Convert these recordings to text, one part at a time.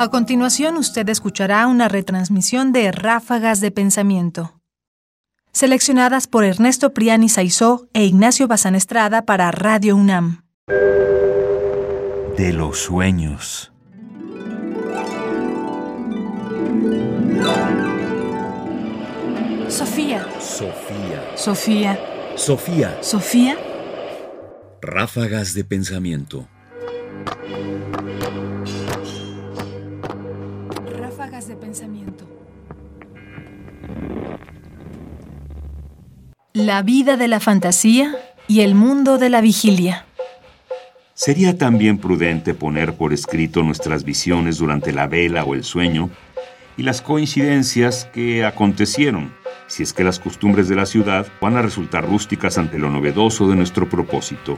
A continuación, usted escuchará una retransmisión de Ráfagas de Pensamiento, seleccionadas por Ernesto Priani Saizó e Ignacio Bazán Estrada para Radio UNAM. De los sueños. Sofía. Sofía. Sofía. Sofía. Sofía. Ráfagas de pensamiento. Ráfagas de pensamiento. La vida de la fantasía y el mundo de la vigilia. Sería también prudente poner por escrito nuestras visiones durante la vela o el sueño y las coincidencias que acontecieron, si es que las costumbres de la ciudad van a resultar rústicas ante lo novedoso de nuestro propósito.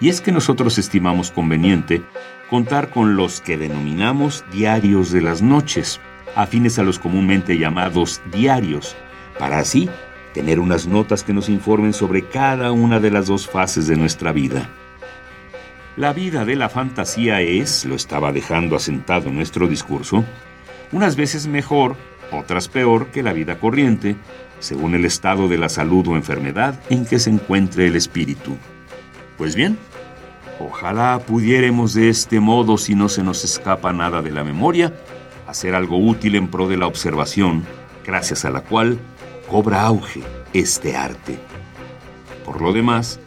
Y es que nosotros estimamos conveniente contar con los que denominamos diarios de las noches, afines a los comúnmente llamados diarios, para así tener unas notas que nos informen sobre cada una de las dos fases de nuestra vida. La vida de la fantasía es, lo estaba dejando asentado en nuestro discurso, unas veces mejor, otras peor que la vida corriente, según el estado de la salud o enfermedad en que se encuentre el espíritu. Pues bien, ojalá pudiéramos de este modo, si no se nos escapa nada de la memoria, hacer algo útil en pro de la observación, gracias a la cual cobra auge este arte. Por lo demás,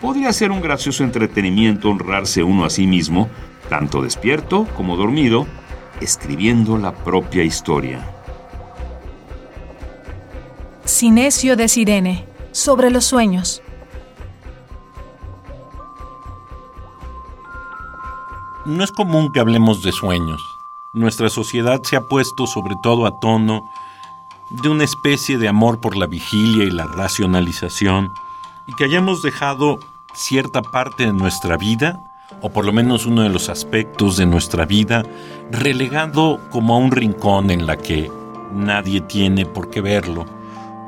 podría ser un gracioso entretenimiento honrarse uno a sí mismo, tanto despierto como dormido, escribiendo la propia historia. Cinesio de Sirene, sobre los sueños. No es común que hablemos de sueños. Nuestra sociedad se ha puesto sobre todo a tono de una especie de amor por la vigilia y la racionalización, y que hayamos dejado cierta parte de nuestra vida, o por lo menos uno de los aspectos de nuestra vida, relegado como a un rincón en la que nadie tiene por qué verlo,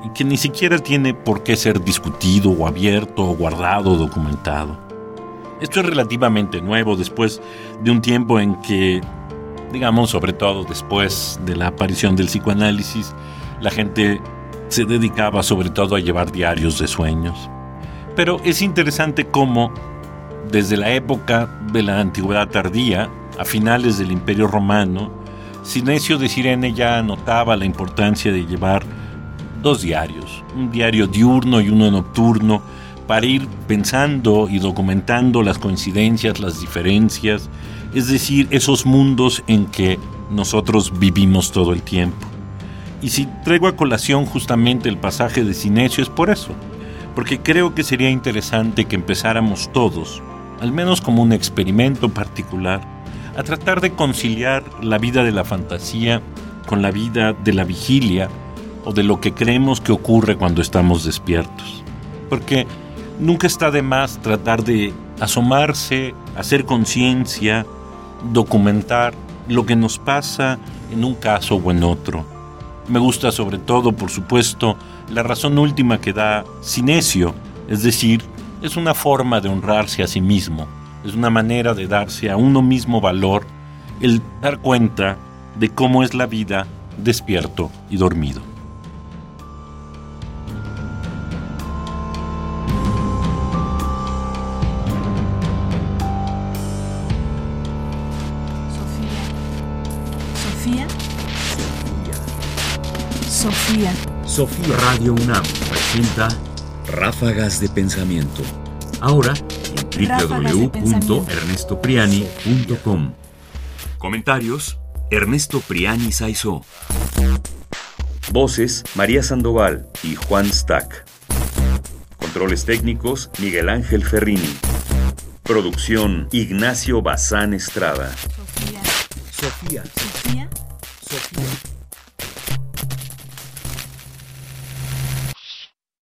y que ni siquiera tiene por qué ser discutido o abierto o guardado o documentado. Esto es relativamente nuevo después de un tiempo en que, digamos, sobre todo después de la aparición del psicoanálisis, la gente se dedicaba sobre todo a llevar diarios de sueños. Pero es interesante cómo, desde la época de la antigüedad tardía, a finales del Imperio Romano, Sinesio de Sirene ya notaba la importancia de llevar dos diarios, un diario diurno y uno nocturno, para ir pensando y documentando las coincidencias, las diferencias, es decir, esos mundos en que nosotros vivimos todo el tiempo. Y si traigo a colación justamente el pasaje de Sinesio es por eso, porque creo que sería interesante que empezáramos todos, al menos como un experimento particular, a tratar de conciliar la vida de la fantasía con la vida de la vigilia o de lo que creemos que ocurre cuando estamos despiertos. Porque nunca está de más tratar de asomarse, hacer conciencia, documentar lo que nos pasa en un caso o en otro. Me gusta sobre todo, por supuesto, la razón última que da Sinesio, es decir, es una forma de honrarse a sí mismo, es una manera de darse a uno mismo valor el dar cuenta de cómo es la vida despierto y dormido. Sofía. Sofía Radio UNAM presenta Ráfagas de Pensamiento. Ahora en www.ernestopriani.com. Comentarios: Ernesto Priani Saizó. Voces: María Sandoval y Juan Stack. Controles técnicos: Miguel Ángel Ferrini. Producción: Ignacio Bazán Estrada. Sofía. Sofía. Sofía. Sofía.